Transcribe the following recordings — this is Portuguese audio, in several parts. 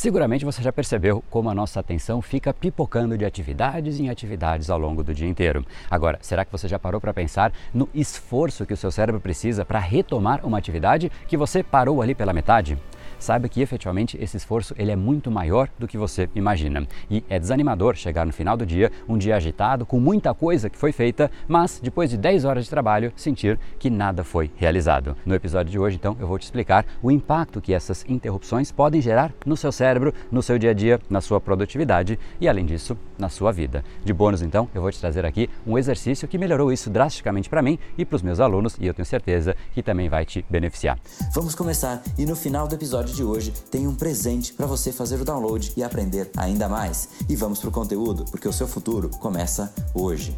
Seguramente você já percebeu como a nossa atenção fica pipocando de atividades em atividades ao longo do dia inteiro. Agora, será que você já parou para pensar no esforço que o seu cérebro precisa para retomar uma atividade que você parou ali pela metade? Saiba que efetivamente esse esforço ele é muito maior do que você imagina. E é desanimador chegar no final do dia, um dia agitado, com muita coisa que foi feita, mas depois de 10 horas de trabalho, sentir que nada foi realizado. No episódio de hoje, então, eu vou te explicar o impacto que essas interrupções podem gerar no seu cérebro, no seu dia a dia, na sua produtividade e, além disso, na sua vida. De bônus, então, eu vou te trazer aqui um exercício que melhorou isso drasticamente para mim e para os meus alunos e eu tenho certeza que também vai te beneficiar. Vamos começar e no final do episódio episódio de hoje tem um presente para você fazer o download e aprender ainda mais. E vamos para o conteúdo, porque o seu futuro começa hoje.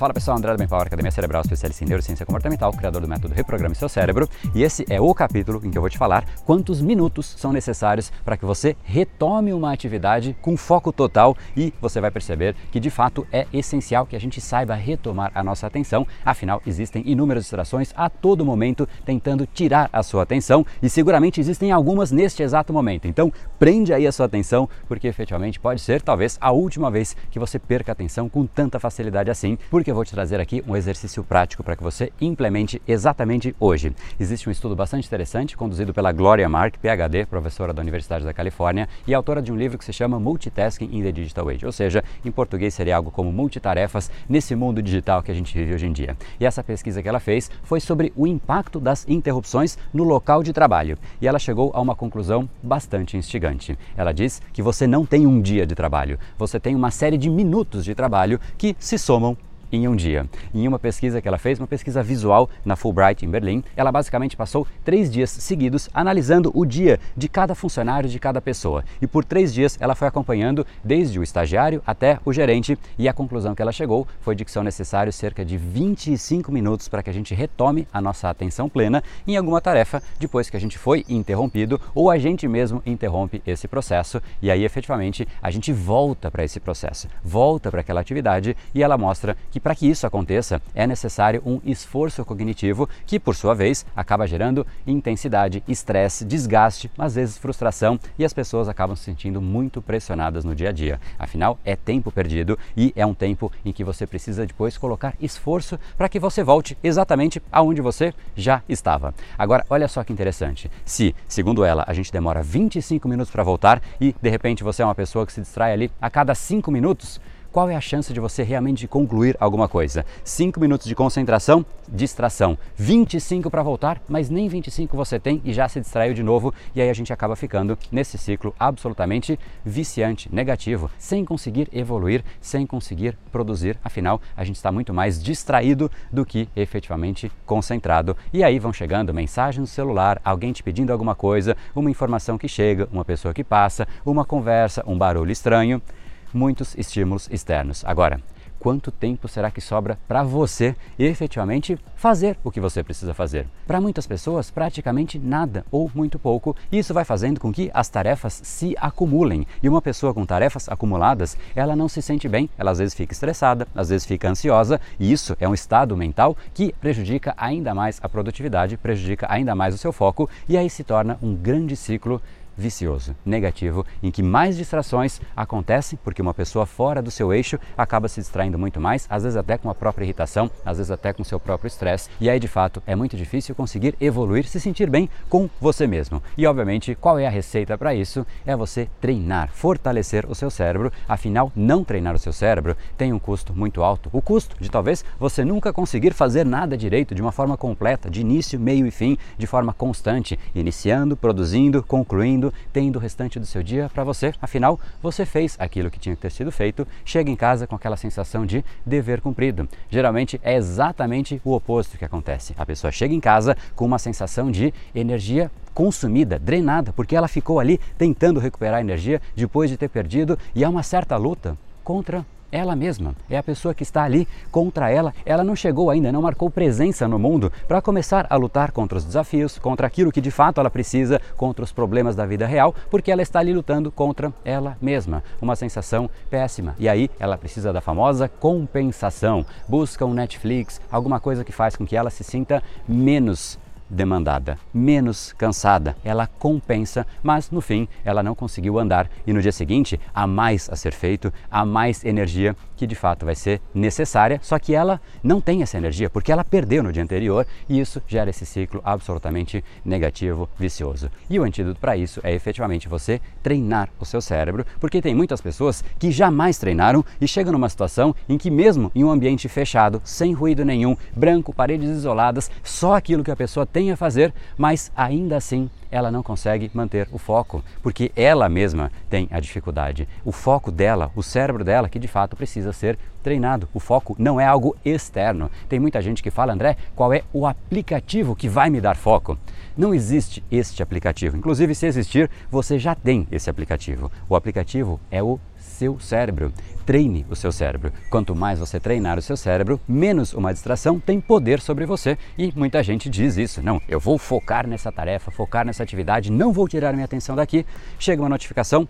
Fala pessoal, André do Bem Power, Academia Cerebral, especialista em neurociência comportamental, criador do método Reprograme Seu Cérebro, e esse é o capítulo em que eu vou te falar quantos minutos são necessários para que você retome uma atividade com foco total e você vai perceber que de fato é essencial que a gente saiba retomar a nossa atenção, afinal existem inúmeras distrações a todo momento tentando tirar a sua atenção e seguramente existem algumas neste exato momento. Então, prende aí a sua atenção, porque efetivamente pode ser talvez a última vez que você perca a atenção com tanta facilidade assim, porque eu vou te trazer aqui um exercício prático para que você implemente exatamente hoje. Existe um estudo bastante interessante conduzido pela Gloria Mark, PhD, professora da Universidade da Califórnia e autora de um livro que se chama Multitasking in the Digital Age, ou seja, em português seria algo como multitarefas nesse mundo digital que a gente vive hoje em dia. E essa pesquisa que ela fez foi sobre o impacto das interrupções no local de trabalho. E ela chegou a uma conclusão bastante instigante. Ela diz que você não tem um dia de trabalho, você tem uma série de minutos de trabalho que se somam em um dia. Em uma pesquisa que ela fez, uma pesquisa visual na Fulbright em Berlim, ela basicamente passou três dias seguidos analisando o dia de cada funcionário de cada pessoa. E por três dias ela foi acompanhando desde o estagiário até o gerente e a conclusão que ela chegou foi de que são necessários cerca de 25 minutos para que a gente retome a nossa atenção plena em alguma tarefa depois que a gente foi interrompido ou a gente mesmo interrompe esse processo e aí efetivamente a gente volta para esse processo, volta para aquela atividade e ela mostra que para que isso aconteça é necessário um esforço cognitivo que, por sua vez, acaba gerando intensidade, estresse, desgaste, às vezes frustração e as pessoas acabam se sentindo muito pressionadas no dia a dia. Afinal, é tempo perdido e é um tempo em que você precisa depois colocar esforço para que você volte exatamente aonde você já estava. Agora, olha só que interessante. Se, segundo ela, a gente demora 25 minutos para voltar e de repente você é uma pessoa que se distrai ali a cada 5 minutos, qual é a chance de você realmente concluir alguma coisa? 5 minutos de concentração, distração. 25 para voltar, mas nem 25 você tem e já se distraiu de novo, e aí a gente acaba ficando nesse ciclo absolutamente viciante, negativo, sem conseguir evoluir, sem conseguir produzir. Afinal, a gente está muito mais distraído do que efetivamente concentrado. E aí vão chegando mensagens no celular, alguém te pedindo alguma coisa, uma informação que chega, uma pessoa que passa, uma conversa, um barulho estranho muitos estímulos externos. Agora, quanto tempo será que sobra para você efetivamente fazer o que você precisa fazer? Para muitas pessoas, praticamente nada ou muito pouco. E isso vai fazendo com que as tarefas se acumulem. E uma pessoa com tarefas acumuladas, ela não se sente bem, ela às vezes fica estressada, às vezes fica ansiosa, e isso é um estado mental que prejudica ainda mais a produtividade, prejudica ainda mais o seu foco e aí se torna um grande ciclo vicioso, negativo, em que mais distrações acontecem porque uma pessoa fora do seu eixo acaba se distraindo muito mais, às vezes até com a própria irritação, às vezes até com o seu próprio estresse, e aí de fato é muito difícil conseguir evoluir, se sentir bem com você mesmo. E obviamente, qual é a receita para isso? É você treinar, fortalecer o seu cérebro, afinal, não treinar o seu cérebro tem um custo muito alto. O custo de talvez você nunca conseguir fazer nada direito de uma forma completa, de início, meio e fim, de forma constante, iniciando, produzindo, concluindo tendo o restante do seu dia para você. Afinal, você fez aquilo que tinha que ter sido feito, chega em casa com aquela sensação de dever cumprido. Geralmente é exatamente o oposto que acontece. A pessoa chega em casa com uma sensação de energia consumida, drenada, porque ela ficou ali tentando recuperar energia depois de ter perdido e há uma certa luta contra ela mesma, é a pessoa que está ali contra ela. Ela não chegou ainda, não marcou presença no mundo para começar a lutar contra os desafios, contra aquilo que de fato ela precisa, contra os problemas da vida real, porque ela está ali lutando contra ela mesma. Uma sensação péssima. E aí ela precisa da famosa compensação. Busca um Netflix, alguma coisa que faz com que ela se sinta menos demandada, menos cansada. Ela compensa, mas no fim ela não conseguiu andar e no dia seguinte há mais a ser feito, há mais energia que de fato vai ser necessária, só que ela não tem essa energia porque ela perdeu no dia anterior e isso gera esse ciclo absolutamente negativo, vicioso. E o antídoto para isso é efetivamente você treinar o seu cérebro, porque tem muitas pessoas que jamais treinaram e chegam numa situação em que mesmo em um ambiente fechado, sem ruído nenhum, branco, paredes isoladas, só aquilo que a pessoa tem a fazer, mas ainda assim ela não consegue manter o foco, porque ela mesma tem a dificuldade. O foco dela, o cérebro dela, que de fato precisa ser treinado. O foco não é algo externo. Tem muita gente que fala, André, qual é o aplicativo que vai me dar foco? Não existe este aplicativo. Inclusive, se existir, você já tem esse aplicativo. O aplicativo é o seu cérebro. Treine o seu cérebro. Quanto mais você treinar o seu cérebro, menos uma distração tem poder sobre você. E muita gente diz isso. Não, eu vou focar nessa tarefa, focar nessa atividade, não vou tirar minha atenção daqui. Chega uma notificação,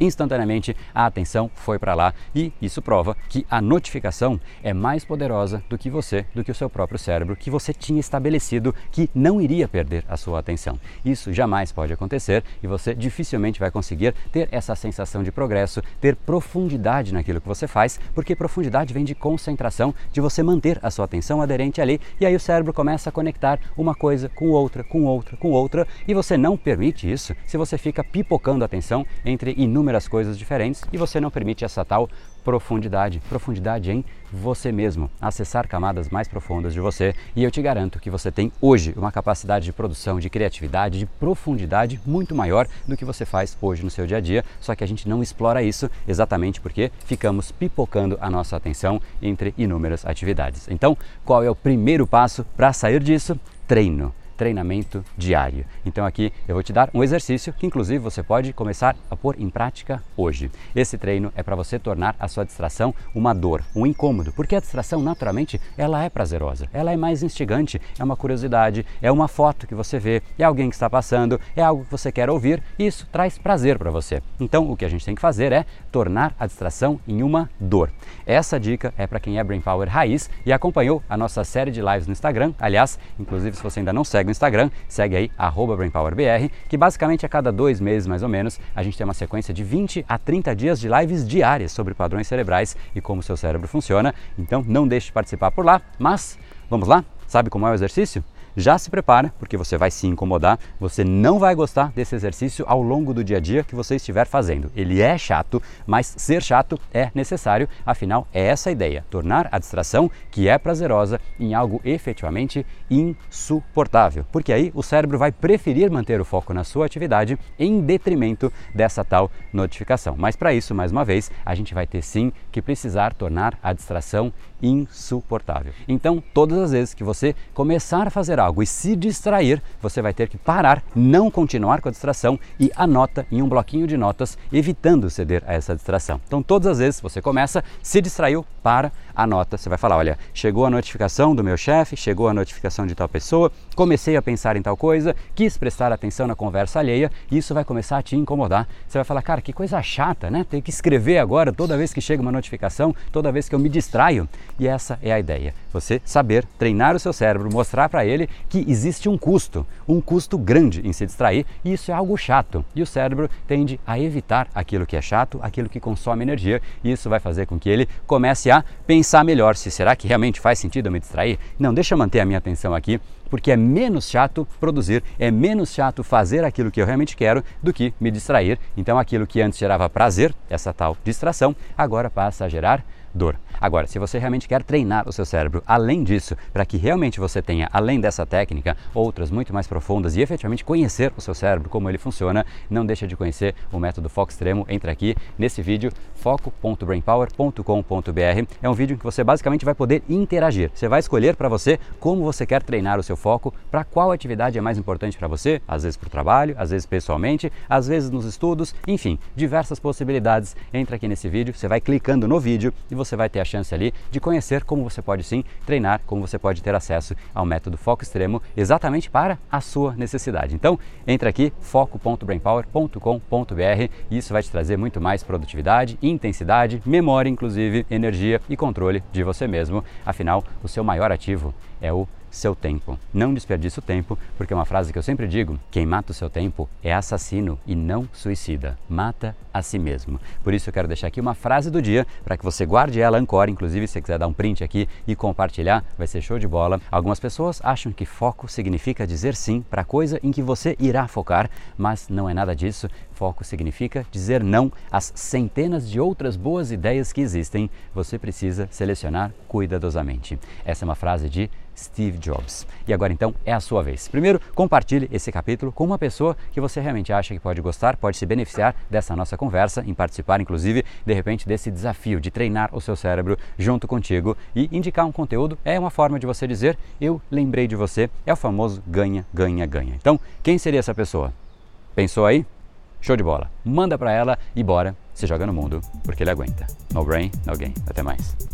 instantaneamente a atenção foi para lá e isso prova que a notificação é mais poderosa do que você, do que o seu próprio cérebro, que você tinha estabelecido que não iria perder a sua atenção. Isso jamais pode acontecer e você dificilmente vai conseguir ter essa sensação de progresso, ter profundidade naquilo que você faz, porque profundidade vem de concentração, de você manter a sua atenção aderente ali e aí o cérebro começa a conectar uma coisa com outra, com outra, com outra e você não permite isso se você fica pipocando a atenção entre inúmeras inúmeras coisas diferentes e você não permite essa tal profundidade, profundidade em você mesmo, acessar camadas mais profundas de você. E eu te garanto que você tem hoje uma capacidade de produção, de criatividade, de profundidade muito maior do que você faz hoje no seu dia a dia. Só que a gente não explora isso exatamente porque ficamos pipocando a nossa atenção entre inúmeras atividades. Então, qual é o primeiro passo para sair disso? Treino treinamento diário. Então aqui eu vou te dar um exercício que inclusive você pode começar a pôr em prática hoje. Esse treino é para você tornar a sua distração uma dor, um incômodo, porque a distração naturalmente ela é prazerosa, ela é mais instigante, é uma curiosidade, é uma foto que você vê, é alguém que está passando, é algo que você quer ouvir e isso traz prazer para você. Então o que a gente tem que fazer é tornar a distração em uma dor. Essa dica é para quem é Brain Power raiz e acompanhou a nossa série de lives no Instagram. Aliás, inclusive se você ainda não segue segue no Instagram, segue aí, BrainPowerBR, que basicamente a cada dois meses mais ou menos a gente tem uma sequência de 20 a 30 dias de lives diárias sobre padrões cerebrais e como o seu cérebro funciona. Então não deixe de participar por lá, mas vamos lá? Sabe como é o exercício? Já se prepara, porque você vai se incomodar, você não vai gostar desse exercício ao longo do dia a dia que você estiver fazendo. Ele é chato, mas ser chato é necessário, afinal é essa a ideia, tornar a distração que é prazerosa em algo efetivamente insuportável, porque aí o cérebro vai preferir manter o foco na sua atividade em detrimento dessa tal notificação. Mas para isso, mais uma vez, a gente vai ter sim que precisar tornar a distração insuportável. Então, todas as vezes que você começar a fazer algo e se distrair, você vai ter que parar, não continuar com a distração e anota em um bloquinho de notas, evitando ceder a essa distração. Então, todas as vezes você começa, se distraiu, para, anota. Você vai falar: olha, chegou a notificação do meu chefe, chegou a notificação de tal pessoa, comecei a pensar em tal coisa, quis prestar atenção na conversa alheia e isso vai começar a te incomodar. Você vai falar: cara, que coisa chata, né? Ter que escrever agora toda vez que chega uma notificação, toda vez que eu me distraio. E essa é a ideia. Você saber treinar o seu cérebro, mostrar para ele que existe um custo, um custo grande em se distrair e isso é algo chato. E o cérebro tende a evitar aquilo que é chato, aquilo que consome energia e isso vai fazer com que ele comece a pensar melhor se será que realmente faz sentido eu me distrair? Não, deixa eu manter a minha atenção aqui porque é menos chato produzir, é menos chato fazer aquilo que eu realmente quero do que me distrair. Então aquilo que antes gerava prazer, essa tal distração, agora passa a gerar dor. Agora, se você realmente quer treinar o seu cérebro além disso, para que realmente você tenha, além dessa técnica, outras muito mais profundas e efetivamente conhecer o seu cérebro, como ele funciona, não deixa de conhecer o método Foco Extremo. Entra aqui nesse vídeo, foco.brainpower.com.br. É um vídeo em que você basicamente vai poder interagir. Você vai escolher para você como você quer treinar o seu foco, para qual atividade é mais importante para você, às vezes para o trabalho, às vezes pessoalmente, às vezes nos estudos, enfim, diversas possibilidades. Entra aqui nesse vídeo, você vai clicando no vídeo e você você vai ter a chance ali de conhecer como você pode sim treinar, como você pode ter acesso ao método Foco Extremo exatamente para a sua necessidade. Então, entra aqui foco.brainpower.com.br e isso vai te trazer muito mais produtividade, intensidade, memória inclusive, energia e controle de você mesmo. Afinal, o seu maior ativo é o seu tempo. Não desperdice o tempo, porque é uma frase que eu sempre digo: quem mata o seu tempo é assassino e não suicida. Mata a si mesmo. Por isso eu quero deixar aqui uma frase do dia para que você guarde ela, ancore, inclusive se você quiser dar um print aqui e compartilhar, vai ser show de bola. Algumas pessoas acham que foco significa dizer sim para a coisa em que você irá focar, mas não é nada disso. Foco significa dizer não às centenas de outras boas ideias que existem. Você precisa selecionar cuidadosamente. Essa é uma frase de Steve Jobs. E agora então é a sua vez. Primeiro, compartilhe esse capítulo com uma pessoa que você realmente acha que pode gostar, pode se beneficiar dessa nossa conversa, em participar inclusive de repente desse desafio de treinar o seu cérebro junto contigo e indicar um conteúdo é uma forma de você dizer eu lembrei de você. É o famoso ganha, ganha, ganha. Então, quem seria essa pessoa? Pensou aí? Show de bola. Manda para ela e bora, se joga no mundo, porque ele aguenta. No brain, no gain. Até mais.